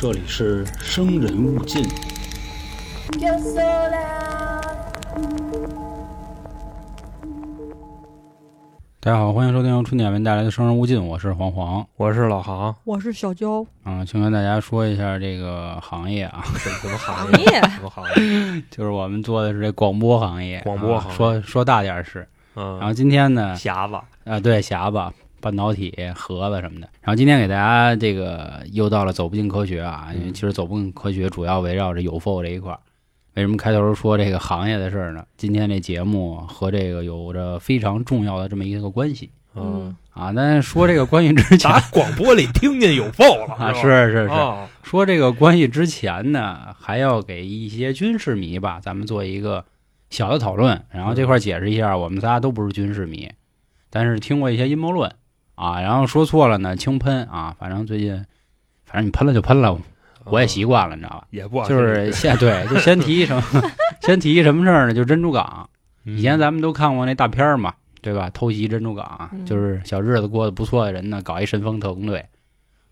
这里是生人勿近。Yo sola. 大家好，欢迎收听由春点为您带来的《生人勿近》，我是黄黄。我是老航，我是小娇，嗯、请跟大家说一下这个行业啊，什什么行行业 什么行业？就是我们做的是这广播行业。广播行业啊说说大点儿是。然后嗯，今天呢，匣子，啊，对，匣子、半导体、盒子什么的。然后今天给大家这个又到了走不进科学啊，因为嗯其实走不进科学主要围绕着有否这一块儿。为什么开头说这个行业的事儿呢？今天这节目和这个有着非常重要的这么一个关系嗯，啊。但说这个关系之前打广播里听见有否了啊，是是是说这个关系之前呢，还要给一些军事迷吧，咱们做一个小的讨论。然后这块儿解释一下，我们仨都不是军事迷，但是听过一些阴谋论啊，然后说错了呢，轻喷啊。反正最近，反正你喷了就喷了，我也习惯了，你知道吧？也不就是先对，就先提什么，先提什么事儿呢？就珍珠港。以前咱们都看过那大片儿嘛，对吧？偷袭珍珠港，嗯就是小日子过得不错的人呢，搞一神风特工队，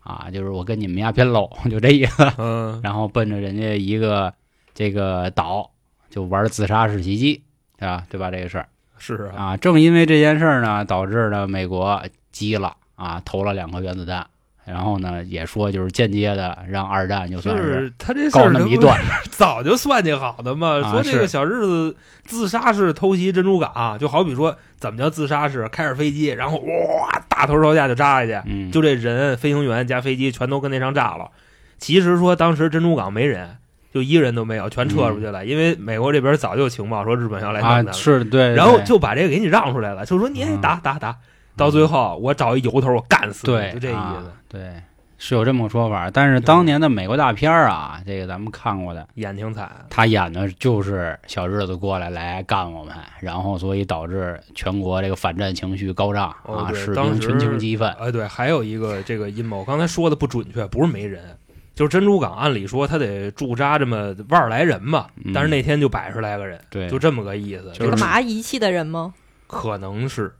啊，就是我跟你们丫偏喽，就这意思。嗯然后奔着人家一个这个岛就玩自杀式袭击，对吧？对吧？这个事儿是啊，啊，正因为这件事儿呢，导致了美国急了啊，投了两颗原子弹，然后呢也说就是间接的让二战就就算是他这事告儿那么一段，早就算计好的嘛。啊说这个小日子自杀式偷袭珍珠港，就好比说怎么叫自杀式？开着飞机，然后哇大头朝下就扎下去，嗯，就这人飞行员加飞机全都跟那上炸了。其实说当时珍珠港没人，就一个人都没有，全撤出去了。因为美国这边早就有情报说日本要来弄啊他了，是对，然后就把这个给你让出来了，就说你嗯打打打，到最后我找一由头我干死你，对就这意啊思。对，是有这么个说法。但是当年的美国大片儿啊，这个咱们看过的，演挺惨，他演的就是小日子过来来干我们，然后所以导致全国这个反战情绪高涨、哦啊，士兵群情激愤。哎，对，还有一个这个阴谋，刚才说的不准确，不是没人，就是珍珠港，按理说他得驻扎这么万儿来人嘛，嗯但是那天就百十来个人，对，就这么个意思，就是干嘛遗弃的人吗？可能是，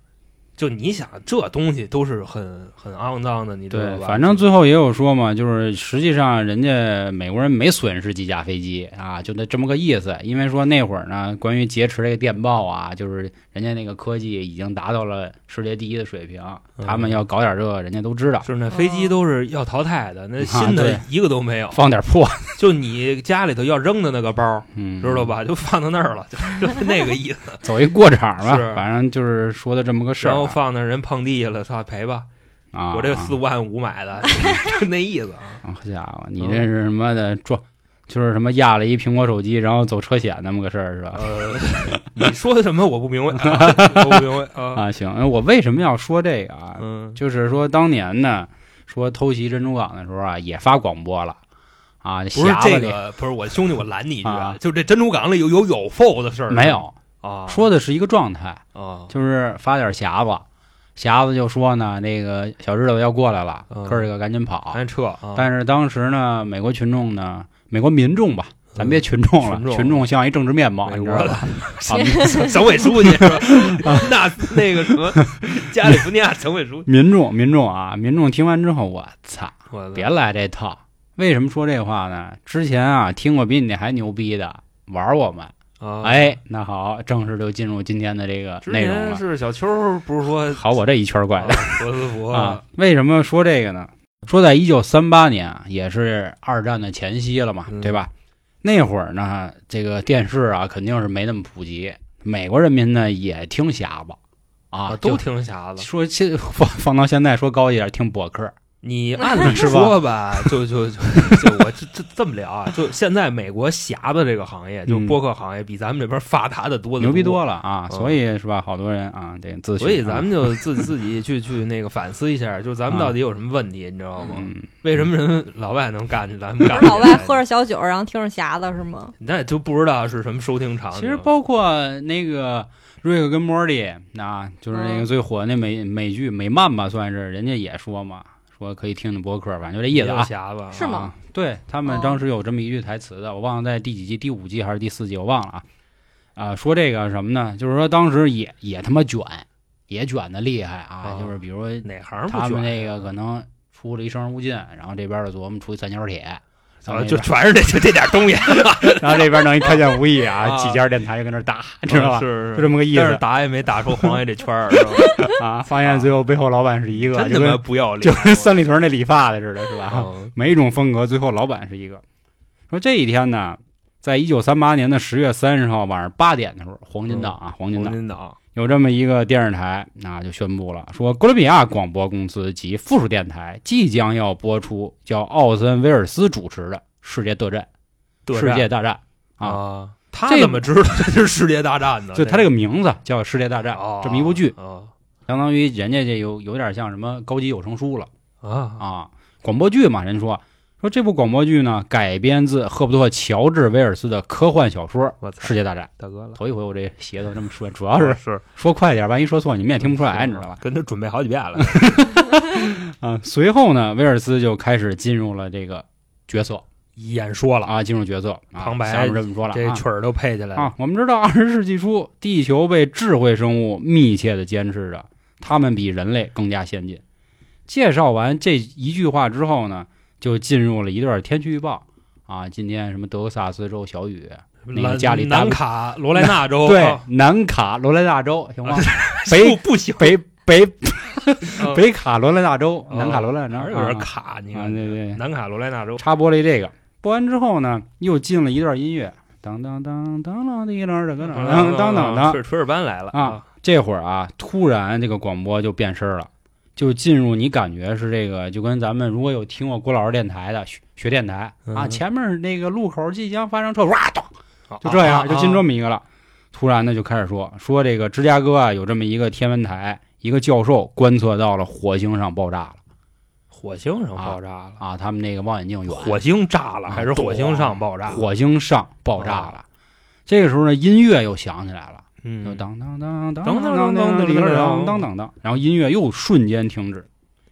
就你想这东西都是很很肮脏的，你知道对，吧？反正最后也有说嘛，就是实际上人家美国人没损失几架飞机啊，就那这么个意思。因为说那会儿呢，关于劫持这个电报啊，就是人家那个科技已经达到了世界第一的水平，嗯他们要搞点这个，人家都知道，就是那飞机都是要淘汰的，那新的一个都没有，放点破，就你家里头要扔的那个包，嗯，知道？吧？就放到那儿了，就就是那个意思。走一过场吧，反正就是说的这么个事儿放那人碰地下了，说赔吧，啊。我这四五万五买的，就那意思啊。啊，好家伙，你嗯这是什么的撞？就是什么压了一苹果手机，然后走车险那么个事儿是吧？呃，你说的什么我不明白，啊、我不明白啊。啊，行，我为什么要说这个啊？嗯，就是说当年呢，说偷袭珍珠港的时候啊，也发广播了啊，不是这个，不是我兄弟，我拦你一句啊就这珍珠港里有有有否的事儿没有，啊？说的是一个状态，啊，就是发点匣子，匣子就说呢，那个小日子要过来了，嗯哥儿几个赶紧跑。赶紧撤啊！但是当时呢，美国群众呢，美国民众吧，咱别群众了，嗯群众像一政治面貌，你知道吧？啊，省委书记是吧？那那个什么，加利福尼亚省委书记，民众民众啊，民众听完之后，我操，别来这套。为什么说这话呢？之前啊，听过比你还牛逼的玩我们，啊！哎，那好，正式就进入今天的这个内容了。是小邱，不是说好，我这一圈怪的啊罗斯福啊，为什么说这个呢？说在一九三八年啊，也是二战的前夕了嘛，嗯对吧？那会儿呢，这个电视啊肯定是没那么普及，美国人民呢也听匣子啊，都听匣子。说现放放到现在说高一点，听博客。你 按理说吧，就就 就就我这这这么聊啊，就现在美国匣子这个行业，就嗯播客行业，比咱们这边发达的多得牛逼多了。啊！嗯所以是吧？好多人啊，得自。所以咱们就自己自己去去那个反思一下，就咱们到底有什么问题，你知道吗？嗯，为什么人老外能干去，咱们干老外喝着小酒，然后听着匣子是吗？那就不知道是什么收听场景。其实包括那个瑞克跟莫蒂啊，就是那个嗯最火的那美美剧美漫吧，算是人家也说嘛，说可以听听播客，反正就这意思啊。匣子是吗啊？对他们哦当时有这么一句台词的，我忘了在第几季，第五季还是第四季，我忘了啊。啊，说这个什么呢？就是说当时也也他妈卷，也卷的厉害啊，啊就是比如说哪行他们那个可能出了一生人勿近，然后这边的琢磨出一三角铁就全是这就这点东西，然后这边弄一看见无益啊，啊几家电台就跟那儿打，知道吧？是就这么个意思但是打也没打出黄爷这圈儿，是吧？啊。发现最后背后老板是一个，真他妈就跟不要脸，就跟 三里屯那理发的似的，是吧？嗯 每一种风格最后老板是一个。说这一天呢，在一九三八年的十月三十号晚上八点的时候，黄金档啊，黄金档黄金党有这么一个电视台，那就宣布了，说哥伦比亚广播公司及附属电台即将要播出叫奥森威尔斯主持的《世界大战》对世界大战啊，啊，他怎么知道这是世界大战呢？就他这个名字叫《世界大战》哦这么一部剧，啊相当于人家这有有点像什么高级有声书了。啊。啊，广播剧嘛，人说。说这部广播剧呢改编自赫伯特·乔治·威尔斯的科幻小说《世界大战》。大哥了，头一回我这鞋都这么说，主要是是。说快点，万一说错你们也听不出来，你知道吧？跟他准备好几遍了，啊，随后呢，威尔斯就开始进入了这个角色。演说了，啊，进入角色。啊旁白这么说了啊。这曲儿都配起来了。啊，我们知道二十世纪初，地球被智慧生物密切的监视着，它们比人类更加先进。介绍完这一句话之后呢，就进入了一段天气预报。啊，今天什么德克萨斯州小雨，那个南家里南卡罗来纳州，对啊，南卡罗来 纳州，行吗？不北 不行，北北啊 北卡罗来纳州，哦。南卡罗来纳州啊有点卡？你啊，看，对对，南卡罗来纳州，插播了一这个，播完之后呢，又进了一段音乐，当当当当当的一段这个当当当当当，吹吹着班来了啊，这会儿啊，突然这个广播就变声了，就进入你感觉是这个，就跟咱们如果有听过郭老师电台的学学电台啊，嗯前面那个路口即将发生车，哇咚，啊就这样啊就进这么一个了。突然呢，就开始说说这个芝加哥啊，有这么一个天文台，一个教授观测到了火星上爆炸了火星上爆炸了，啊，他们那个望远镜远，火星炸了啊还是火星上爆炸？火星上爆炸了。这个时候呢，音乐又响起来了。当当当当当当当当当然后音乐又瞬间停止，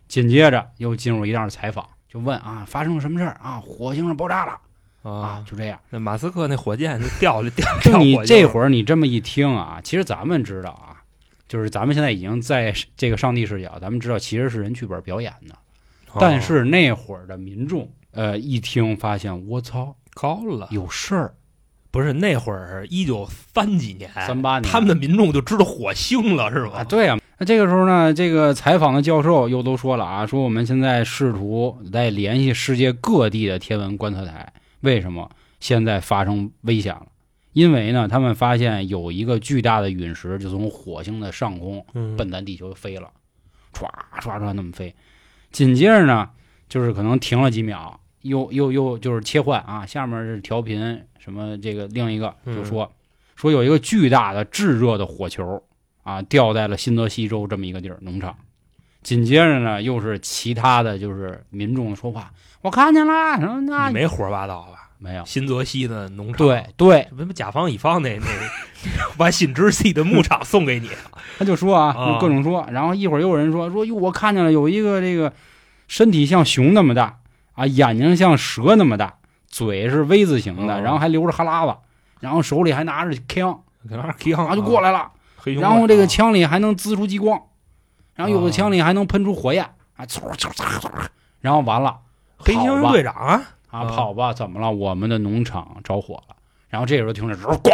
紧接着又进入一段采访，就问啊发生了什么事儿啊？火星上爆炸了啊啊，，就这样。那马斯克那火箭就掉了 掉就你这会儿你这么一听啊，其实咱们知道啊，就是咱们现在已经在这个上帝视角，咱们知道其实是人剧本表演的，哦但是那会儿的民众呃一听发现我操高了，有事儿，不是那会儿一九三几年，三八年他们的民众就知道火星了，是吧？啊，对啊，那这个时候呢，这个采访的教授又都说了啊，说我们现在试图在联系世界各地的天文观测台，为什么现在发生危险了？因为呢，他们发现有一个巨大的陨石就从火星的上空嗯，奔咱地球飞了，唰唰唰那么飞。紧接着呢，就是可能停了几秒，又又又就是切换啊，下面是调频什么这个另一个就说、说有一个巨大的炙热的火球啊掉在了新泽西州这么一个地儿农场。紧接着呢，又是其他的就是民众的说话，我看见了，什么那你没胡说八道吧？没有？新泽西的农场，对，对，什么甲方乙方那那把新泽西的牧场送给你，他就说啊，啊就各种说，然后一会儿又有人说说哟，我看见了有一个这个身体像熊那么大啊，眼睛像蛇那么大，嘴是 V 字形的，哦然后还流着哈喇子，然后手里还拿着枪，搁那儿扛然后就过来了，然后这个啊枪里还能滋出激光，然后有的哦枪里还能喷出火焰啊，然后完了，黑猩猩跑吧队长啊，啊，啊跑吧，怎么了？我们的农场着火了。然后这时候听着，呱，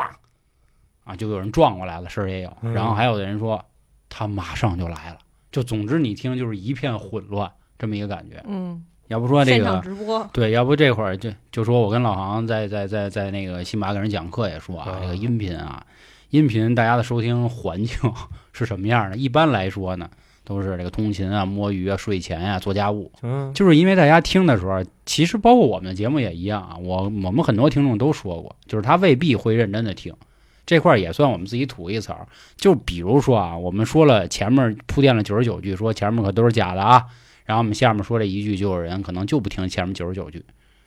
啊，就有人撞过来了，事儿也有。嗯然后还有的人说，他马上就来了。就总之你听就是一片混乱，这么一个感觉。嗯，要不说这个，直播，对，要不这会儿就就说我跟老航在在在在那个新马给人讲课也说啊，啊这个音频啊，音频大家的收听环境 是什么样的？一般来说呢，都是这个通勤啊、摸鱼啊、睡前啊、做家务，嗯，就是因为大家听的时候，其实包括我们的节目也一样啊。我我们很多听众都说过，就是他未必会认真的听，这块儿也算我们自己吐一槽。就比如说啊，我们说了前面铺垫了九十九句，说前面可都是假的啊，然后我们下面说这一句，就有人可能就不听前面九十九句。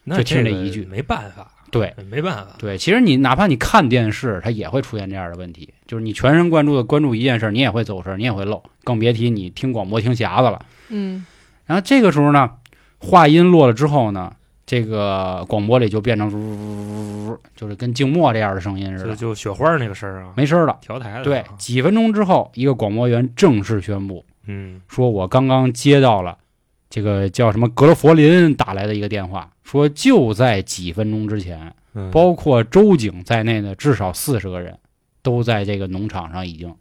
就听这一句没办法，对没办法，对，其实你哪怕你看电视，它也会出现这样的问题，就是你全神贯注的关注一件事，你也会走神，你也会漏，更别提你听广播听匣子了。嗯，然后这个时候呢，话音落了之后呢，这个广播里就变成呜呜呜呜，就是跟静默这样的声音似就的，就雪花那个声啊，没声了。调台了，对，几分钟之后，一个广播员正式宣布嗯，说：“我刚刚接到了这个叫什么格罗佛林打来的一个电话，说就在几分钟之前，嗯。包括周警在内的至少四十个人都在这个农场上已经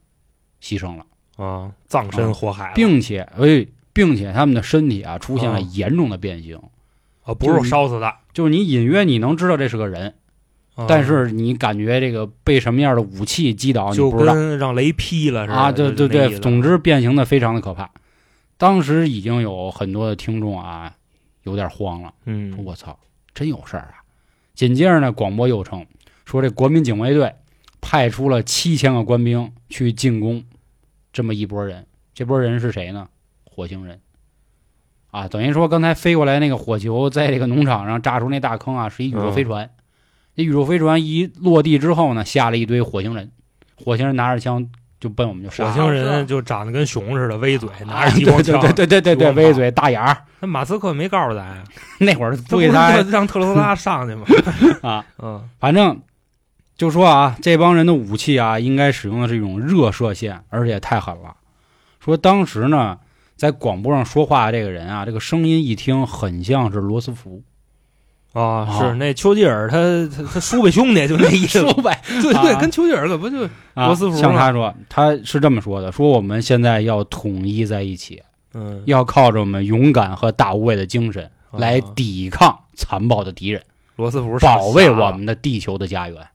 牺牲了，啊，葬身火海了，并且哎，并且他们的身体啊出现了哦严重的变形，啊，不是烧死的，就是你隐约你能知道这是个人，啊。但是你感觉这个被什么样的武器击倒，你就不知道。跟让雷劈了啊，对对对，总之变形的非常的可怕。当时已经有很多的听众啊，有点慌了，说嗯，我操，真有事儿啊！紧接着呢，广播又称说这国民警卫队派出了七千个官兵去进攻这么一拨人，这波人是谁呢？火星人。啊，等于说刚才飞过来那个火球，在这个农场上炸出那大坑啊，是一宇宙飞船。这宇宙飞船一落地之后呢，下了一堆火星人，火星人拿着枪就奔我们就杀。火星人就长得跟熊似的，微嘴，拿啊，着激光枪。对对对对对微嘴大眼儿，那马斯克没告诉咱呀，那会儿这不给他让特斯拉 上去吗？啊，嗯反正就说啊，这帮人的武器啊，应该使用的是一种热射线，而且太狠了。说当时呢，在广播上说话的这个人啊，这个声音一听很像是罗斯福，啊，啊是那丘吉尔他他他叔辈兄弟就那意思，说呗对对，啊跟丘吉尔可不就啊罗斯福像他说，他是这么说的：说我们现在要统一在一起，嗯要靠着我们勇敢和大无畏的精神来啊抵抗残暴的敌人。罗斯福保卫我们。的地球的家园，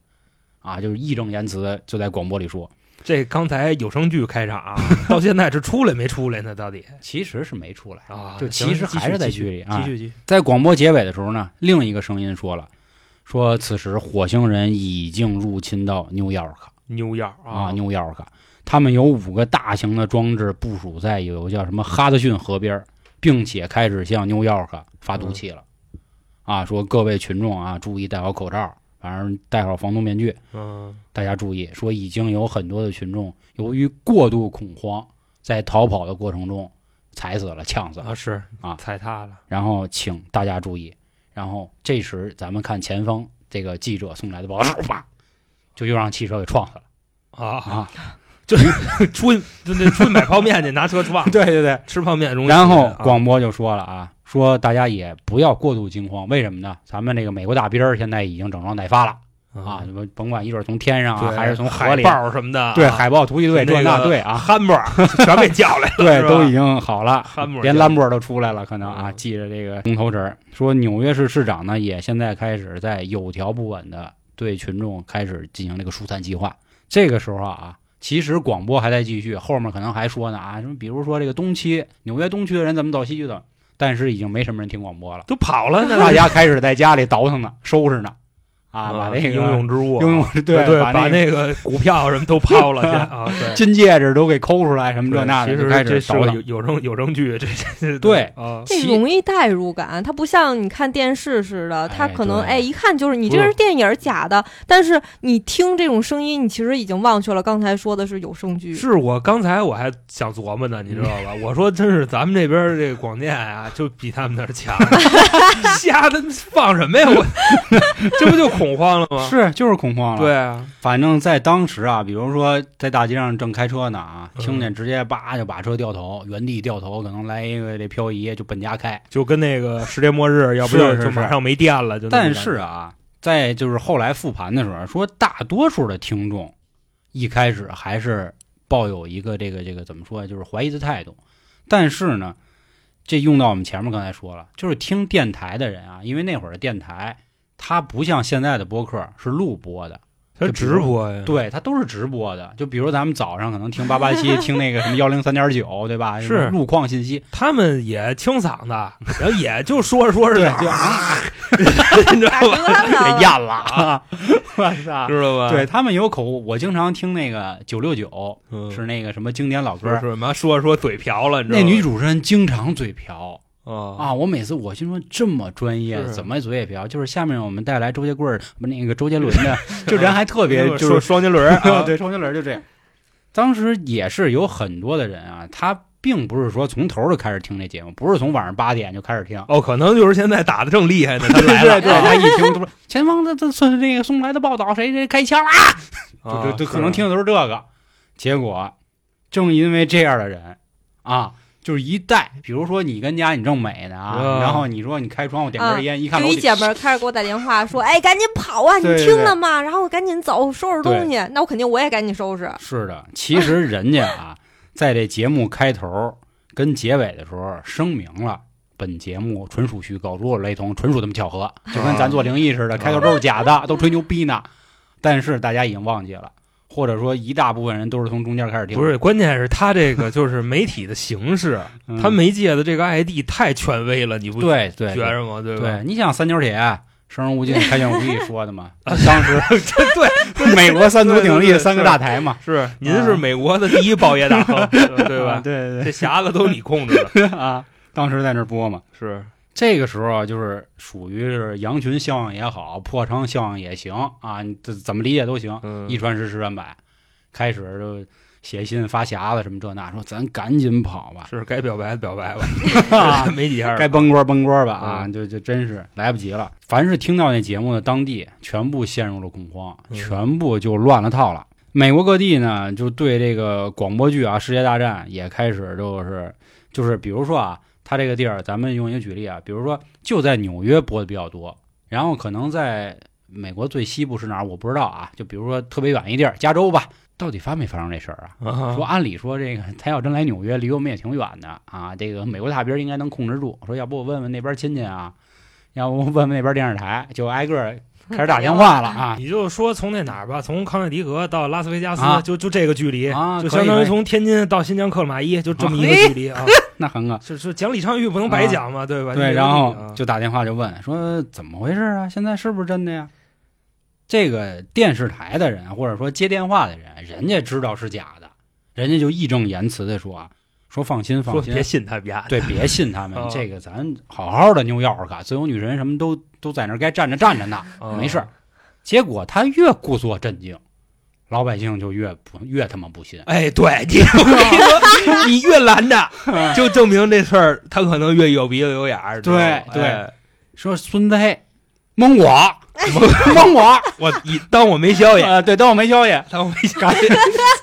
啊，就是义正言辞就在广播里说，这刚才有声剧开场啊，到现在是出来没出来呢？到底 其实是没出来，啊？就其实还是在剧里啊继。续继续。在广播结尾的时候呢，另一个声音说了，说此时火星人已经入侵到 New York，New York 啊，，New York，，他们有五个大型的装置部署在有叫什么哈德逊河边，并且开始向 New York 发毒气了，啊，说各位群众啊，注意戴好口罩，反正戴好防毒面具。嗯大家注意，说已经有很多的群众由于过度恐慌，在逃跑的过程中踩死了、呛死了。啊是啊踩踏了然后请大家注意。然后这时咱们看前方这个记者送来的报道，啪，就又让汽车给撞死了啊！啊！就出去 就那出去买泡面去，拿车撞，对对对。吃泡面容易。然后啊广播就说了啊，说大家也不要过度惊慌，为什么呢？咱们这个美国大兵儿现在已经整装待发了。啊，你们甭管一会儿从天上啊，还是从海里，豹什么的啊，对海豹突击队这那个那队啊，汉堡 全被叫来了，对都已经好了。连兰博都出来了，可能啊，嗯。记着这个红头纸儿，说纽约市市长呢也现在开始在有条不紊的对群众开始进行这个疏散计划。这个时候啊，其实广播还在继续，后面可能还说呢啊，什么比如说这个东区纽约东区的人怎么走西区的，但是已经没什么人听广播了，都跑了呢，大家开始在家里倒腾呢，收拾呢，啊，把那个应用之物啊，应用对对把把那那个股票什么都抛了 去啊，金戒指都给抠出来，什么这那的，开始倒腾有。有证有证据，这这对啊，这容易代入感，它不像你看电视似的，它可能哎一看就是你这是电影假的，但是你听这种声音，你其实已经忘却了刚才说的是有声剧。是我刚才我还想琢磨呢，你知道吧？我说真是咱们这边这个广电啊，就比他们那儿强，瞎的放什么呀？我这不就恐慌了吗？是，就是恐慌了。对啊，反正在当时啊，比如说在大街上正开车呢啊，嗯听见直接叭就把车掉头，原地掉头，可能来一个这漂移就奔家开。就跟那个世界末日，要不就马上没电了，就但是啊，在就是后来复盘的时候说，大多数的听众一开始还是抱有一个这个这个怎么说，就是怀疑的态度。但是呢，这用到我们前面刚才说了，就是听电台的人啊，因为那会儿的电台它不像现在的播客是录播的。它直播呀，对，它都是直播的。就比如咱们早上可能听八八七，听那个什么幺零三点九，对吧？是路况信息。他们也清嗓子，然后也就说着说着就 就啊，你知道吧？给咽了啊！我操！知道吧？对他们有口误，我经常听那个九六九，嗯，是那个什么经典老歌是，什么说着说嘴瓢了，你知道吗？那女主持人经常嘴瓢啊啊！我每次我心说这么专业，怎么嘴也瓢？就是下面我们带来周杰棍儿，不那个周杰伦的，就人还特别 就是双杰伦 对双杰伦就这样。当时也是有很多的人啊，他并不是说从头就开始听这节目，不是从晚上八点就开始听。哦，可能就是现在打的正厉害呢，他对来了，对对，他一听都说前方这这这那个送来的报道，谁谁开枪啦，啊就就就可能听的都是这个。结果正因为这样的人啊，就是一带，比如说你跟家你正美呢啊，啊然后你说你开窗户点根烟，一看就一楼底姐们开始给我打电话说：“哎，赶紧跑啊！你听了吗？”然后我赶紧走，收拾东西。那我肯定我也赶紧收拾。是的，其实人家啊，在这节目开头跟结尾的时候声明了。本节目纯属虚构，如有雷同，纯属他妈巧合，就跟咱做灵异似的，开头都是假的，都吹牛逼呢。但是大家已经忘记了，或者说一大部分人都是从中间开始听。不是，关键是他这个就是媒体的形式，嗯他媒介的这个 ID 太权威了，你不对对觉着吗？对吧？对，你想三角铁生人勿近，开卷无益说的嘛？当时对，美国三足鼎立三个大台嘛，是您是美国的第一报业大亨，对吧？对对这匣子都是你控制的，啊，当时在那播嘛。是这个时候啊，就是属于是羊群效应也好，破窗效应也行啊，你怎怎么理解都行。嗯一传十，十传百，开始就写信发匣子什么这那，说咱赶紧跑吧，是该表白的表白吧，啊没几下该崩锅崩锅吧啊，嗯就就真是来不及了。凡是听到那节目的当地，全部陷入了恐慌，嗯全部就乱了套了。美国各地呢，就对这个广播剧啊，《世界大战》也开始就是就是，比如说啊，它这个地儿，咱们用一个举例啊，比如说就在纽约播的比较多，然后可能在美国最西部是哪儿，我不知道啊。就比如说特别远一地儿，加州吧，到底发没发生这事儿啊？啊说按理说这个他要真来纽约，离我们也挺远的啊，这个美国大兵应该能控制住。说要不我问问那边亲戚啊，要不问问那边电视台，就挨个儿 开始打电话了啊。你就说从那哪儿吧，从康涅狄格到拉斯维加斯，啊就就这个距离，啊就相当于从天津到新疆克拉玛依，就这么一个啊距离啊。那很个是是讲李昌钰不能白讲嘛，对吧？对，然后啊就打电话就问说怎么回事啊？现在是不是真的呀？这个电视台的人或者说接电话的人，人家知道是假的，人家就义正言辞的说啊，说放心放心别，信他丫的，对，别信他们啊，这个咱好好的牛钥匙卡，自由女神什么都都在那儿该站着站着呢，啊没事儿。结果他越故作镇静，老百姓就越不越他妈不信。哎，对你，越拦着，就证明这事儿他可能越有鼻子有眼儿。对对哎说孙子，蒙我，蒙我，我一当我没消息，呃，对，当我没消息，当我没消息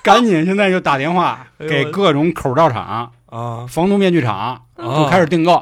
赶紧现在就打电话给各种口罩厂、啊，防毒面具厂，就开始订购。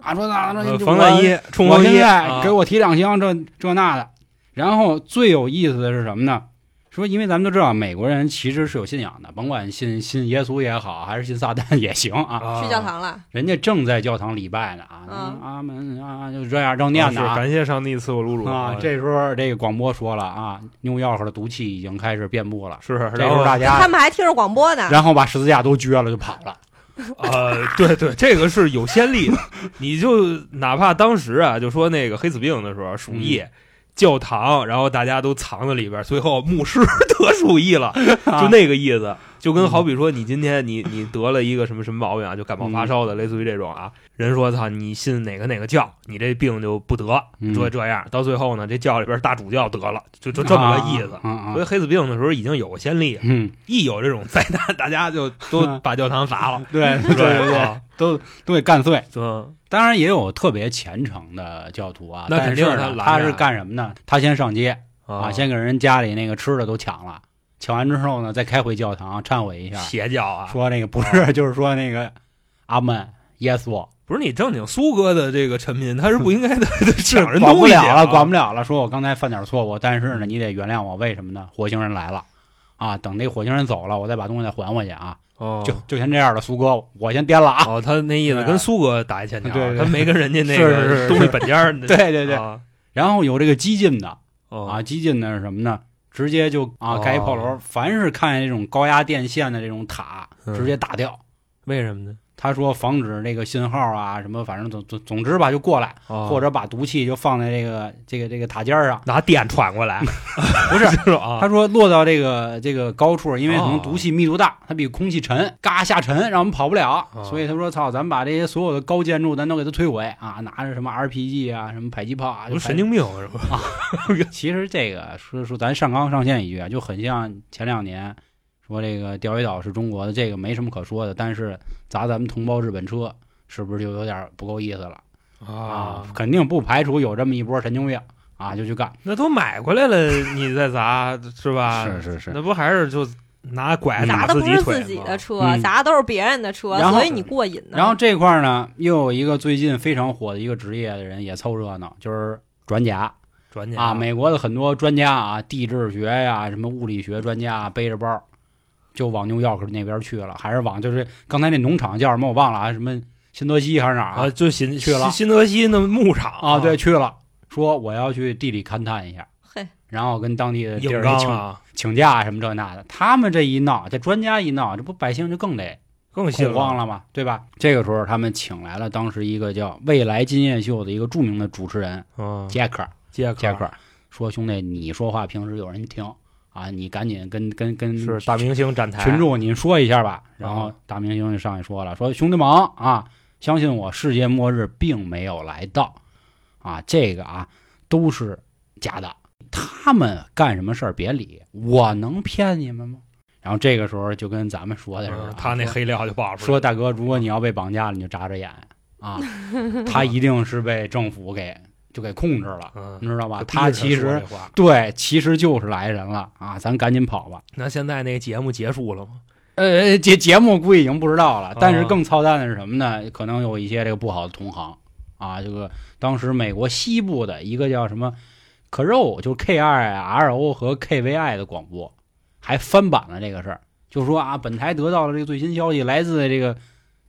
啊，说那那呃就防弹衣、冲锋衣，给我提两箱这这那的。然后最有意思的是什么呢？说，因为咱们都知道，美国人其实是有信仰的，甭管信信耶稣也好，还是信撒旦也行啊。啊去教堂了，人家正在教堂礼拜呢啊，门啊，就这样正啊是念呢啊。感谢上帝赐我露露啊，这时候这个广播说了啊，用钥匙的毒气已经开始遍布了。是这时然后候大家他，们还听着广播呢。然后把十字架都撅了就跑了。呃，对对，这个是有先例的。你就哪怕当时啊，就说那个黑死病的时候，鼠疫。嗯教堂，然后大家都藏在里边，最后牧师得鼠疫了，啊 就那个意思，就跟好比说你今天你你得了一个什么什么毛病啊，就感冒发烧的，类似于这种啊，人说操你信哪个哪个教，你这病就不得，嗯。说这样，到最后呢，这教里边大主教得了，就就这么个意思。所以黑死病的时候已经有过先例，嗯，一有这种灾难，大家就都把教堂砸了，对对对都都给干碎。嗯当然也有特别虔诚的教徒啊，那肯定但是他是干什么呢？他先上街啊啊，先给人家里那个吃的都抢了，抢完之后呢，再开回教堂忏悔一下，邪教啊，说那个不是，就是说那个阿门耶稣不是你正经苏哥的这个臣民，他是不应该的 抢人管东西啊不了了，管不了了。说我刚才犯点错误，但是呢，你得原谅我，为什么呢？火星人来了。啊，等那火星人走了，我再把东西再还回去啊！哦。就就先这样了，苏哥，我先颠了啊！哦，他那意思跟苏哥打一欠 条，他没跟人家那个是东西本家儿 对对对，啊。然后有这个激进的哦。啊，激进的是什么呢？直接就啊哦。盖一炮楼，凡是看见这种高压电线的这种塔，嗯。直接打掉。为什么呢？他说防止这个信号啊什么，反正总总总之吧就过来，哦或者把毒气就放在这个这个这个塔尖儿上。拿电传过来，不是？他说落到这个这个高处，因为可能哦毒气密度大，它比空气沉，嘎下沉，让我们跑不了。哦所以他说：“操，咱们把这些所有的高建筑咱都给它摧毁啊！拿着什么 RPG 啊，什么迫击炮啊，就神经病是吧？其实这个说说咱上纲上线一句啊，就很像前两年说这个钓鱼岛是中国的，这个没什么可说的。但是砸咱们同胞日本车，是不是就有点不够意思了啊？肯定不排除有这么一波神经病啊，就去干。那都买过来了，你再砸是吧？是是是那不还是就拿拐砸的不是自己自己的车，嗯砸的都是别人的车，所以你过瘾呢。然后这块儿呢，又有一个最近非常火的一个职业的人也凑热闹，就是转甲转家啊。美国的很多专家啊，地质学呀、什么物理学专家啊，背着包就往纽约克那边去了，还是往就是刚才那农场叫什么我忘了啊，什么新泽西还是哪儿啊，就新去了。新新泽西那牧场。啊？对，，去了，说我要去地里勘探一下，嘿，然后跟当地的地硬儿请啊，请假什么这那的。他们这一闹，这专家一闹，这不百姓就更得更信恐慌了嘛，对吧？这个时候他们请来了当时一个叫《未来金夜秀》的一个著名的主持人嗯，杰克，杰杰克说：“兄弟，你说话平时有人听啊，你赶紧跟跟跟是大明星站台，群众你说一下吧。”然后啊大明星就上去说了：“说兄弟们啊，相信我，世界末日并没有来到啊，这个啊都是假的。他们干什么事儿别理，我能骗你们吗？”然后这个时候就跟咱们说的似的啊，嗯他那黑料就爆出来说大哥，如果你要被绑架了，你就眨眨眼啊，他一定是被政府给就给控制了，嗯你，知道吧？他其实对，其实就是来人了啊，咱赶紧跑吧。那现在那个节目结束了吗？呃，节节目估计已经不知道了，但是啊更操蛋的是什么呢？可能有一些这个不好的同行啊，这个当时美国西部的一个叫什么 Crow，就是 K I R O 和 K V I 的广播，还翻版了这个事儿，就说啊，本台得到了这个最新消息，来自这个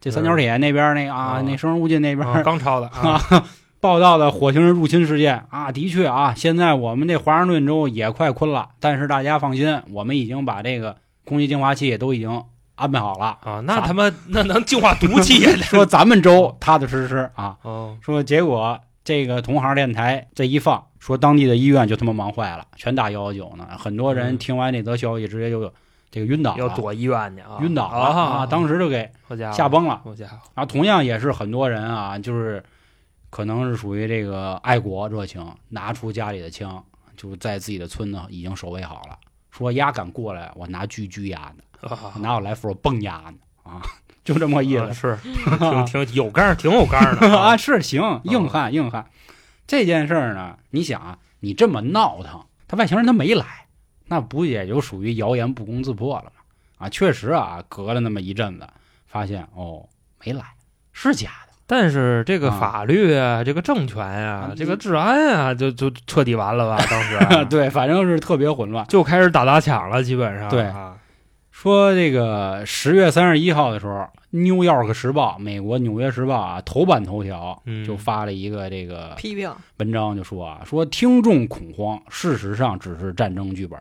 这三角铁那边那个啊，啊那生人勿近那边、啊刚抄的啊，啊，报道的火星人入侵事件啊，的确啊，现在我们这华盛顿州也快困了，但是大家放心，我们已经把这个空气净化器都已经安排好了。啊，那他妈 那能净化毒气呀？说咱们州踏踏实实啊，哦，说结果这个同行电台这一放，说当地的医院就他妈忙坏了，全打幺幺九呢。很多人嗯听完这则消息，直接就这个晕倒了，要躲医院去啊，晕倒了啊啊，当时就给吓崩了。好家伙，然后同样也是很多人啊，就是可能是属于这个爱国热情，拿出家里的枪，就在自己的村子已经守卫好了。说丫敢过来，我拿狙狙丫呢，啊拿我来福我崩丫呢啊，就这么个意思。啊是 挺挺有杆儿，挺有杆儿的啊，是行，硬汉硬汉。这件事儿呢，你想啊，你这么闹腾，他外星人他没来，那不也就属于谣言不攻自破了吗？啊，确实啊，隔了那么一阵子，发现哦没来，是假的。但是这个啊。法律啊，这个政权啊啊，这个治安啊，就就彻底完了吧？当时啊。对，反正是特别混乱。就开始打砸抢了，基本上对。啊说这个十月三十一号的时候，《New York 时报》美国《纽约时报》啊头版头条嗯。就发了一个这个批评，文章，就说啊，说听众恐慌，事实上只是战争剧本，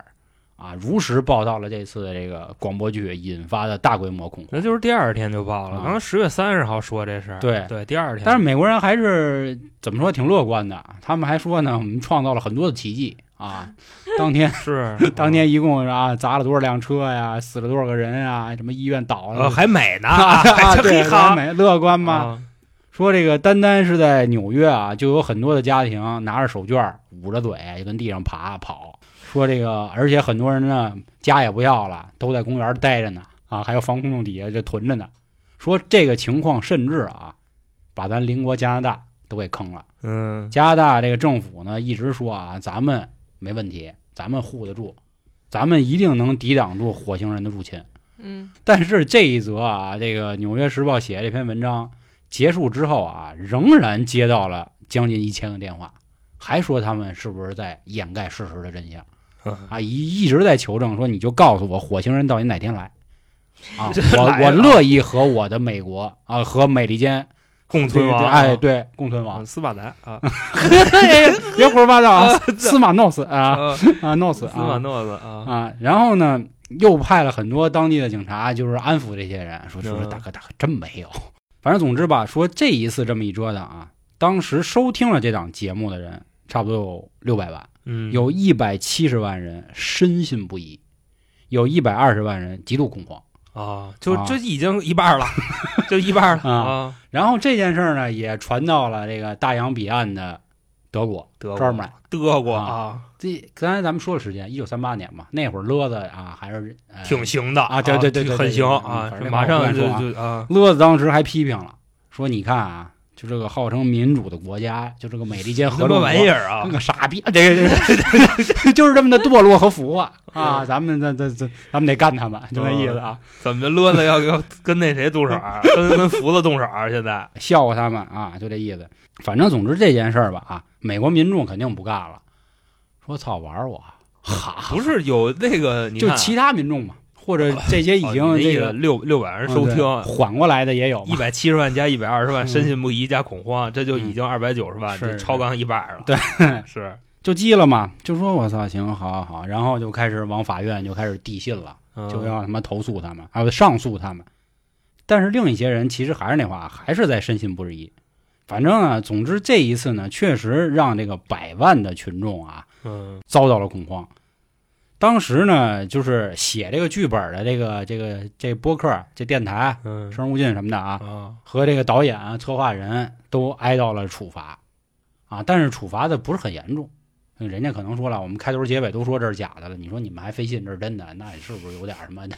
啊，如实报道了这次的这个广播剧引发的大规模恐慌。那就是第二天就报了。啊刚十月三十号说这事儿，对对，第二天。但是美国人还是怎么说挺乐观的，他们还说呢，我们创造了很多的奇迹啊。当天是 当天一共啊砸了多少辆车呀，死了多少个人啊，什么医院倒了，呃还美呢，啊，还对，嘿哈还美乐观吗？啊说这个单单是在纽约啊，就有很多的家庭拿着手绢捂着嘴就跟地上爬跑。说这个，而且很多人呢家也不要了，都在公园待着呢啊，还有防空洞底下就囤着呢。说这个情况甚至啊，把咱邻国加拿大都给坑了。嗯加拿大这个政府呢一直说啊，咱们没问题，咱们护得住，咱们一定能抵挡住火星人的入侵。嗯，但是这一则啊，这个《纽约时报》写这篇文章结束之后啊，仍然接到了将近一千个电话，还说他们是不是在掩盖事实的真相啊，一一直在求证说，你就告诉我火星人到底哪天来 啊？我我乐意和我的美国啊和美利坚共存亡，哎，对，共存亡啊，，斯巴达啊，别胡说八道啊，司马诺斯啊啊啊诺斯司马啊诺斯啊，啊，然后呢，又派了很多当地的警察，就是安抚这些人，说说嗯大哥大哥真没有，反正总之吧，说这一次这么一折腾啊，当时收听了这档节目的人差不多有六百万，嗯，有一百七十万人深信不疑，有一百二十万人极度恐慌。啊，就啊。这已经一半了，就一半了啊。啊，然后这件事儿呢，也传到了这个大洋彼岸的德国，德这儿买。德国啊。啊，这刚才咱们说的时间，一九三八年嘛，那会儿乐子啊还是、呃、挺行的啊对对对对对很行啊马上就就啊，乐子当时还批评了，说你看啊，就这个号称民主的国家，就这个美利坚合众国玩意儿啊那？个傻逼，这个这个 就是这么的堕落和腐化 啊！咱们这这这，咱们得干他们，就那意思啊，怎么乐子要要跟那谁动手儿，跟跟福子动手啊？现在 笑话他们啊，就这意思。反正总之这件事儿吧啊，美国民众肯定不干了，说操玩我，哈，不是有那个，就其他民众嘛，或者这些已哦经这个六六百人收听，缓过来的也有一，百七十万加一百二十万，嗯深信不疑加恐慌，这就已经二百九十万，是就超纲一百了。对，是，就急了嘛，就说我操，行，好好好，然后就开始往法院就开始递信了。嗯就要他妈投诉他们，还有上诉他们。但是另一些人其实还是那话，还是在深信不疑。反正啊，总之这一次呢，确实让这个百万的群众啊嗯遭到了恐慌。当时呢，就是写这个剧本的这个这个这播客、这电台、嗯生无尽什么的啊，啊和这个导演啊、策划人都挨到了处罚啊，但是处罚的不是很严重。人家可能说了，我们开头结尾都说这是假的了，你说你们还非信这是真的，那你是不是有点什么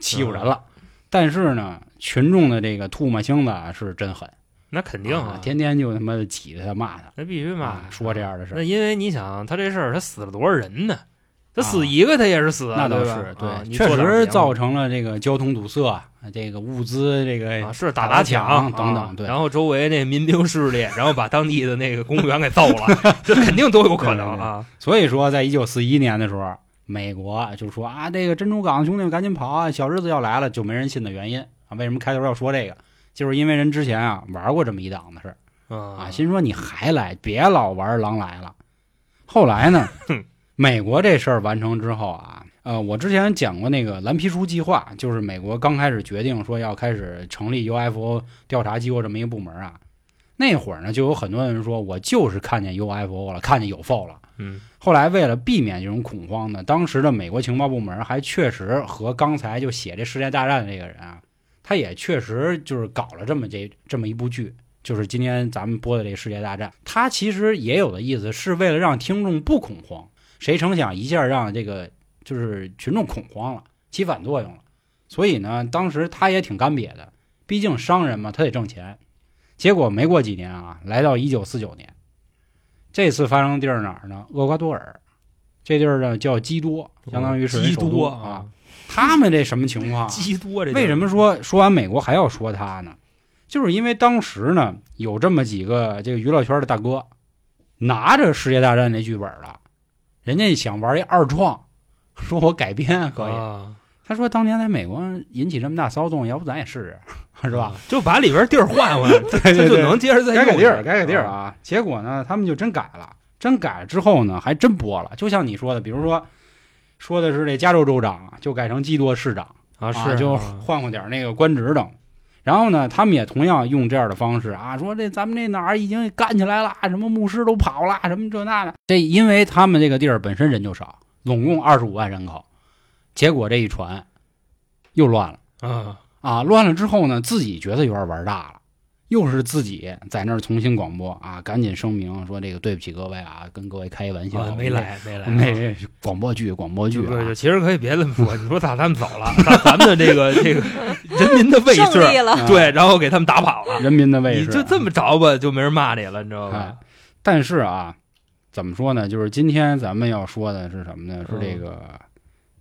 欺负人了？但是呢，群众的这个唾沫星子啊是真狠，那肯定啊，天天就他妈挤着他骂他，那必须骂啊，说这样的事那，因为你想，他这事儿他死了多少人呢？他啊死一个，他也是死啊，那倒是啊你确实造成了这个交通堵塞，这个物资这个啊，是打砸抢抢等等啊对然后周围那民兵势力，然后把当地的那个公务员给揍了，这肯定都有可能啊。所以说，在一九四一年的时候，美国就说啊，这个珍珠港兄弟们赶紧跑啊，小日子要来了，就没人信的原因啊。为什么开头要说这个？就是因为人之前啊玩过这么一档子事儿啊，啊心说你还来，别老玩狼来了。后来呢哼，美国这事儿完成之后啊，呃，我之前讲过那个蓝皮书计划，就是美国刚开始决定说要开始成立 UFO 调查机构这么一个部门啊。那会儿呢，就有很多人说我就是看见 UFO 了，看见有 FO 了。嗯后来为了避免这种恐慌呢，当时的美国情报部门还确实和刚才就写这世界大战的这个人啊，他也确实就是搞了这么这这么一部剧，就是今天咱们播的这世界大战。他其实也有的意思是为了让听众不恐慌，谁成想一下让这个就是群众恐慌了，起反作用了。所以呢，当时他也挺干瘪的，毕竟商人嘛，他得挣钱。结果没过几年啊，来到一九四九年，这次发生地儿哪儿呢？厄瓜多尔，这地儿呢叫基多，相当于是基多啊。，他们这什么情况啊？基多这为什么说说完美国还要说他呢？就是因为当时呢有这么几个这个娱乐圈的大哥拿着《世界大战》这剧本了，人家想玩一二创，说我改编可以。啊他说当年在美国引起这么大骚动，要不咱也试试，是吧？？就把里边地儿换换，这就能接着再改改地儿，改改地儿啊！结果呢，他们就真改了，真改了之后呢，还真播了。就像你说的，比如说说的是这加州州长，就改成基多市长啊！啊，是就啊换换点那个官职等。然后呢，他们也同样用这样的方式啊，说这咱们这哪儿已经干起来了，什么牧师都跑了，什么这那的。这因为他们这个地儿本身人就少，总共二十五万人口，结果这一传又乱了。啊啊，乱了之后呢，自己觉得有点玩大了，又是自己在那儿重新广播啊，赶紧声明说这个对不起各位啊，跟各位开一玩笑，啊没来没来我们这，我们这广播剧广播剧啊就不是，其实可以别这么说，你说咋他们走了，把咱们的这个这个人民的卫胜利士，了，啊对，然后给他们打跑了，人民的位置，你就这么着吧，就没人骂你了，你知道哎吧？，但是啊，怎么说呢？就是今天咱们要说的是什么呢？是这个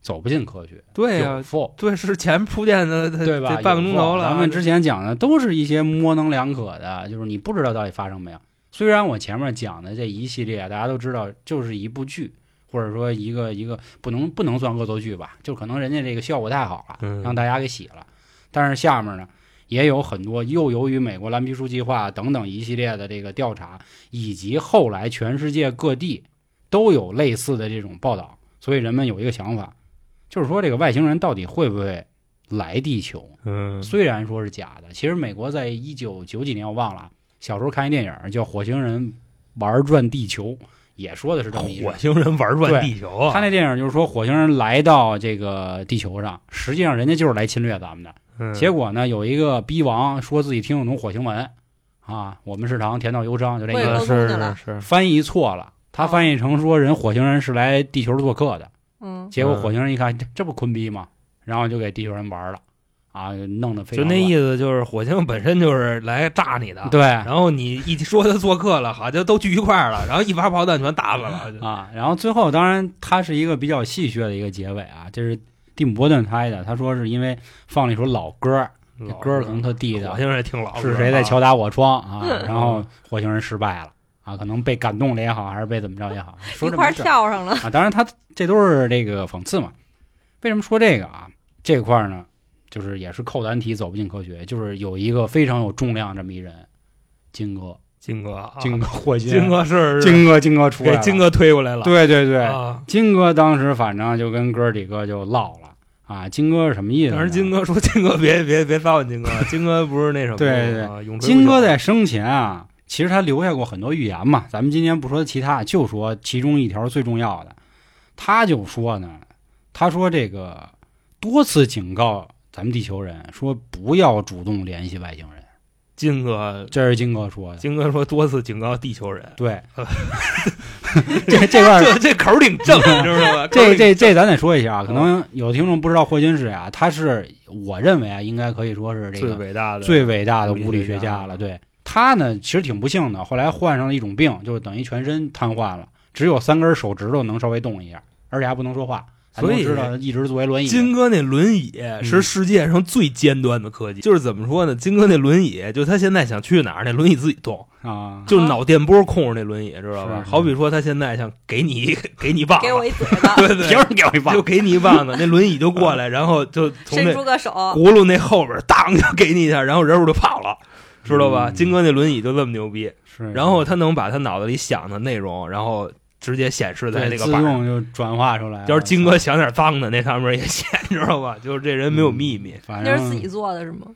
走不进科学，对呀对，是前铺垫的，对吧？这半个钟头了，啊咱们之前讲的都是一些模棱两可的，就是你不知道到底发生没有。虽然我前面讲的这一系列大家都知道，就是一部剧，或者说一个一个不能不能算恶作剧吧，就可能人家这个效果太好了，嗯让大家给洗了。但是下面呢，也有很多又由于美国蓝皮书计划等等一系列的这个调查，以及后来全世界各地都有类似的这种报道，所以人们有一个想法，就是说这个外星人到底会不会来地球？嗯虽然说是假的，其实美国在一九九几年我忘了，小时候看一电影叫《火星人玩转地球》，也说的是这么一个火。星人玩转地球啊，他那电影就是说火星人来到这个地球上，实际上人家就是来侵略咱们的。嗯结果呢，有一个逼王说自己听得懂火星文，啊，我们是糖，甜到忧伤，就这个是是是，翻译错了。他翻译成说人火星人是来地球做客的，嗯，结果嗯火星人一看，这这不坤逼吗？然后就给地球人玩了，啊，弄得非就常思。那意思，就是火星本身就是来炸你的，对然后你一说他做客了，好像都聚一块儿了，然后一发炮弹全打死了。啊，然后最后当然它是一个比较戏谑的一个结尾啊，这是蒂姆·伯顿拍的，他说是因为放了一首老歌，这歌儿可能他弟的火，星人也挺老，是谁在敲打我窗啊？然后火星人失败了啊，可能被感动了也好，还是被怎么着也好，说一块儿这么事儿跳上了。啊。当然，他这都是这个讽刺嘛。为什么说这个啊？这块儿呢，就是也是扣难题，走不进科学，就是有一个非常有重量这么一人，金哥，金哥啊，金哥霍金，金哥是金哥，金哥出来金哥推过来了，对对对，啊。金哥当时反正就跟哥几个就唠了啊。金哥是什么意思呢？当时金哥说：“金哥别别别糟践，金哥，金哥不是那什么对对啊永垂不金哥在生前啊，其实他留下过很多预言嘛。咱们今天不说其他，就说其中一条最重要的，他就说呢，他说这个多次警告咱们地球人说不要主动联系外星人，金哥，这是金哥说的。金哥说多次警告地球人，对，这这块儿这这口儿挺正，你知道吧？这这这咱得说一下啊，可能有听众不知道霍金是谁啊，他是我认为啊，应该可以说是这最个伟大的最伟大的物理学家了。对他呢，其实挺不幸的，后来患上了一种病，就等于全身瘫痪了，只有三根手指头能稍微动一下，而且还不能说话。所以知道一直作为轮椅。金哥那轮椅嗯是世界上最尖端的科技，就是怎么说呢？金哥那轮椅，就他现在想去哪儿，那轮椅自己动，啊，就脑电波控制那轮椅，知道吧？是是好比说他现在想给你 给你棒，给我一嘴巴，对对，凭什么给我一棒就？给你一棒子，那轮椅就过来，然后就从伸那出个手，轱辘那后边当就给你一下，然后人物就跑了，知道吧？嗯金哥那轮椅就这么牛逼，是，然后他能把他脑子里想的内容，然后直接显示在那个板上。动就转化出来了。要是金哥想点脏的，那上面也显，知道吧？就是这人没有秘密，反正那是自己做的是吗？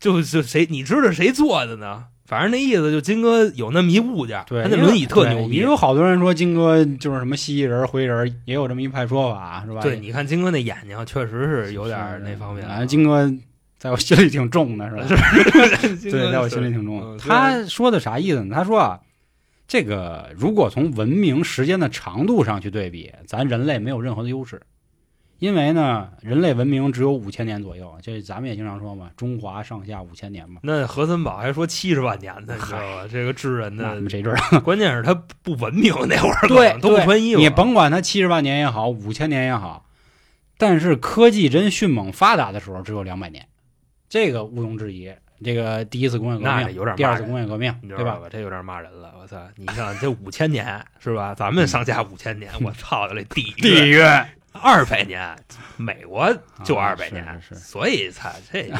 就是谁你知道谁做的呢？反正那意思就金哥有那么一物件，他那轮椅特牛逼也。有好多人说金哥就是什么蜥蜴人、灰人，也有这么一派说法，是吧？对，你看金哥那眼睛确实是有点儿那方面啊，金哥在我心里挺重的，是吧？对，在我心里挺重嗯的。他说的啥意思呢？他说啊，这个如果从文明时间的长度上去对比，咱人类没有任何的优势，因为呢，人类文明只有五千年左右，这咱们也经常说嘛，中华上下五千年嘛。那何森堡还说七十万年呢，你知道吧？这个智人的那他妈谁知道？关键是他不文明那会儿对都不穿衣服，你甭管他七十万年也好，五千年也好，但是科技真迅猛发达的时候只有两百年，这个毋庸置疑。这个第一次工业革命，那有点第二次工业革命，对吧？你知道吧？这有点骂人了，我操！你看这五千年是吧？咱们上下五千年，我操的嘞，地狱狱二百年，美国就啊二百年，是是是所以才这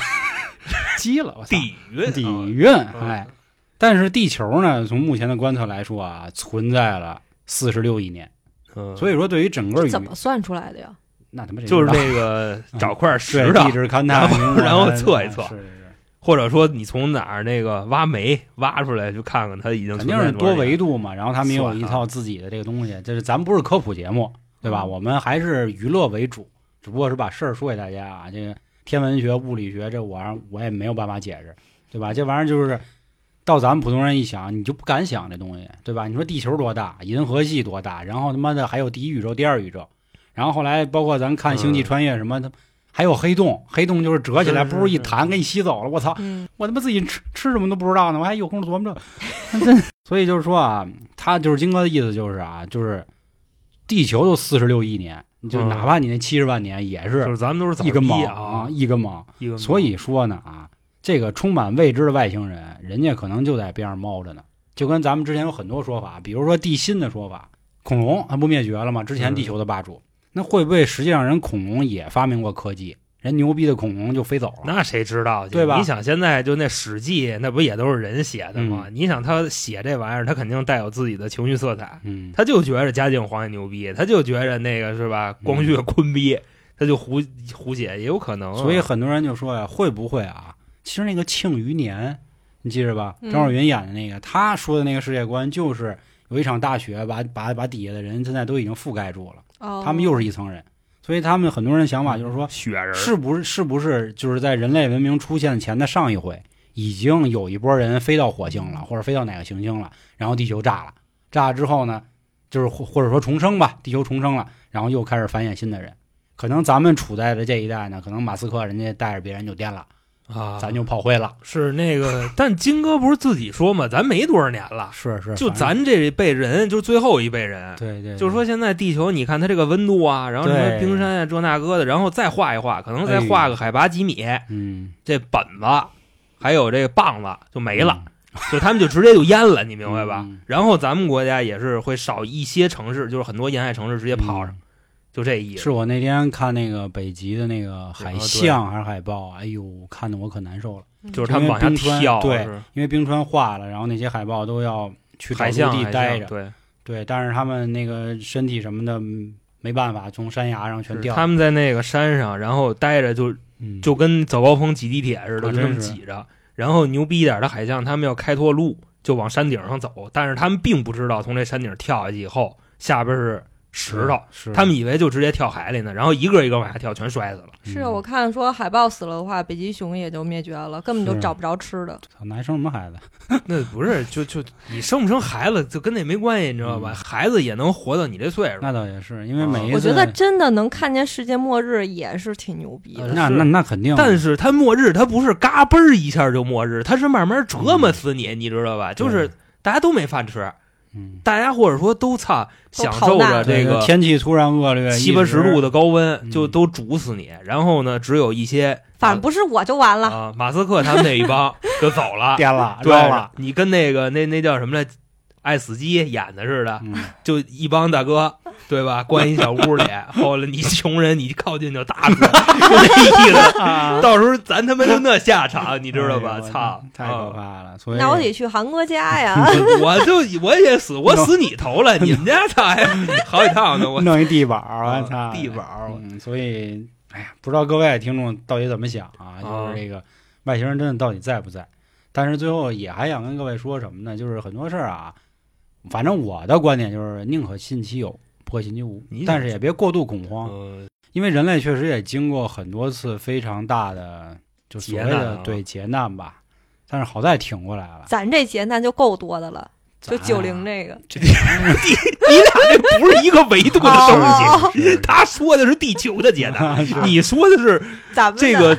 急了，我操！底蕴底啊蕴，哎，但是地球呢，从目前的观测来说啊，存在了四十六亿年，嗯，所以说对于整个宇怎么算出来的呀？那他妈就是那个 找块对石头地，质勘探，然后然后测一测或者说你从哪儿那个挖煤挖出来，就看看它已经肯定是多维度。嘛。然后他们也有一套自己的这个东西，就是咱们不是科普节目，对吧？嗯我们还是娱乐为主，只不过是把事儿说给大家啊。这个天文学、物理学这玩意儿我也没有办法解释，对吧？这玩意儿就是到咱们普通人一想，你就不敢想这东西，对吧？你说地球多大，银河系多大，然后他妈的还有第一宇宙、第二宇宙，然后后来包括咱看《星际嗯穿越》什么的。还有黑洞，黑洞就是折起来，不是一弹给你吸走了。我操！嗯，我他妈自己吃吃什么都不知道呢，我还有空琢磨这。所以就是说啊，他就是金哥的意思就是啊，就是地球都四十六亿年，就嗯哪怕你那七十万年也是就是是咱们都是早一根毛啊，啊，一根毛。一根毛所以说呢啊，这个充满未知的外星人，人家可能就在边上猫着呢。就跟咱们之前有很多说法，比如说地心的说法，恐龙它不灭绝了吗？之前地球的霸主，那会不会实际上人恐龙也发明过科技？人牛逼的恐龙就飞走了。那谁知道？对吧你想现在就那《史记》，那不也都是人写的吗？嗯你想他写这玩意儿，他肯定带有自己的情绪色彩。嗯，他就觉着嘉靖皇帝牛逼，他就觉着那个是吧，光绪坤逼，他就胡胡写，也有可能啊。所以很多人就说呀，会不会啊？其实那个《庆余年》，你记着吧？嗯张若昀演的那个，他说的那个世界观就是有一场大雪把把把底下的人现在都已经覆盖住了，哦，他们又是一层人。所以他们很多人想法就是说，雪人是不是是不是就是在人类文明出现前的上一回，已经有一波人飞到火星了，或者飞到哪个行星了，然后地球炸了，炸了之后呢，就是或或者说重生吧，地球重生了，然后又开始繁衍新的人。可能咱们处在的这一代呢，可能马斯克人家带着别人就颠了，啊，咱就炮灰了。是那个，但金哥不是自己说嘛，咱没多少年了，是是，就咱这一辈人，就是最后一辈人。对对，就是说，现在地球，你看它这个温度啊，然后什么冰山啊，这那个的，然后再画一画，可能再画个海拔几米，嗯，这本子还有这个棒子就没了，就他们就直接就淹了，你明白吧？嗯。然后咱们国家也是会少一些城市，就是很多沿海城市直接泡上，就这意思。是我那天看那个北极的那个海象还是海豹，哎呦，看的我可难受了，就是他们往下跳，对因为冰川化了，然后那些海豹都要去海象海地待着，对，对，但是他们那个身体什么的嗯没办法，从山崖上全掉，是他们在那个山上，然后待着就嗯就跟早高峰挤地铁似的，就这么挤着。然后牛逼一点的海象，他们要开拓路，就往山顶上走，但是他们并不知道从这山顶跳下去以后，下边是石头，是他们以为就直接跳海里呢，然后一个一个往下跳，全摔死了。是啊我看说海豹死了的话，北极熊也就灭绝了，根本就找不着吃的。操，那还生什么孩子？那不是，就就你生不生孩子，就跟那没关系，你知道吧？嗯孩子也能活到你这岁数。那倒也是，因为啊每一次，我觉得真的能看见世界末日也是挺牛逼的。是那那那肯定，但是它末日，它不是嘎嘣儿一下就末日，它是慢慢折磨死你，你知道吧？就是大家都没饭吃，嗯，大家或者说都操享受着这个天气突然恶劣，七八十度的，高温，嗯就都煮死你。然后呢，只有一些反正不是我就完了。啊，马斯克他们那一帮就走了，颠了，对绕了，，你跟那个那那叫什么来，爱死机演的似的，嗯，就一帮大哥，对吧？关一小屋里，后来你穷人，你靠近就打死，就那意思。到时候咱他妈就那下场，你知道吧？操，太可啊怕了，所以那我得去韩国家呀！我就我也死，我死你头了，你们家操还 好几趟呢，我弄一地板儿，啊我操，地板儿我嗯，所以，哎呀，不知道各位听众到底怎么想啊？就是这个外星人真的到底在不在？但是最后也还想跟各位说什么呢？就是很多事儿啊，反正我的观点就是宁可信其有，不可信其无，但是也别过度恐慌，嗯因为人类确实也经过很多次非常大的就所谓的对劫难吧，但是好在挺过来了。咱这劫难就够多的了，就九零这个。你俩这不是一个维度的东哦。西，他说的是地球的劫难，你说的是咱们这个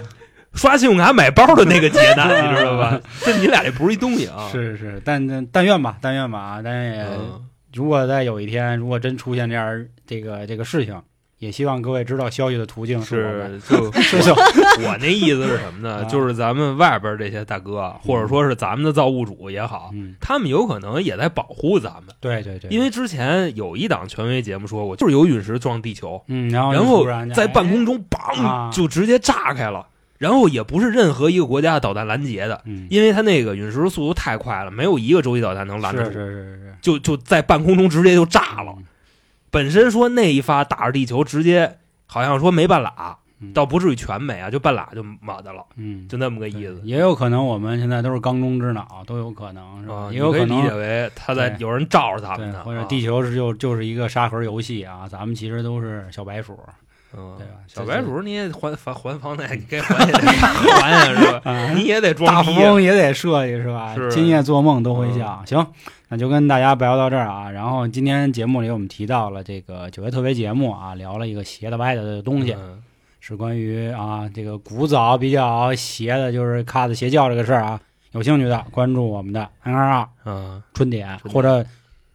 刷信用卡买包的那个劫难，你知道吧？这你俩这不是一东西啊。是是，但但但愿吧，但愿吧啊！但也、嗯如果在有一天，如果真出现这样这个这个事情，也希望各位知道消息的途径是就 是就我那意思是什么呢？啊就是咱们外边这些大哥，或者说是咱们的造物主也好，嗯，他们有可能也在保护咱们。对对对，因为之前有一档权威节目说过，就是有陨石撞地球，嗯，然后在半空中啊梆就直直接炸开了，然后也不是任何一个国家的导弹拦截的，嗯，因为它那个陨石速度太快了，没有一个洲际导弹能拦得住，是是是是。就就在半空中直接就炸了。嗯。本身说那一发打着地球，直接好像说没半拉，嗯。倒不至于全没啊，就半拉就没的了，嗯，就那么个意思。也有可能我们现在都是缸中之脑，都有可能是吧？啊，也有可能可理解为他在有人罩着咱们，呢，或者啊。地球是就就是一个沙盒游戏啊，咱们其实都是小白鼠嗯对吧小白鼠你也还还还房贷，你该还也得 还呀，是吧？啊，你也得大富装逼啊。翁也得设计是吧？是今夜做梦都会笑。行，那就跟大家聊到这儿啊。然后今天节目里我们提到了这个九月特别节目啊，聊了一个邪的歪的的东西，嗯是关于啊这个古早比较邪的，就是卡子邪教这个事儿啊。有兴趣的关注我们的 N 二二嗯，春点或者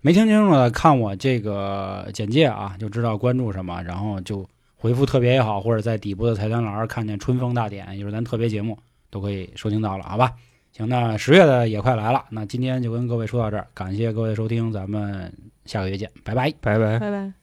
没听清楚的看我这个简介啊，就知道关注什么，然后就回复特别也好，或者在底部的菜单栏看见春风大典，也就是咱特别节目，都可以收听到了，好吧？行，那十月的也快来了，那今天就跟各位说到这儿，感谢各位收听，咱们下个月见，拜拜。拜拜。拜拜。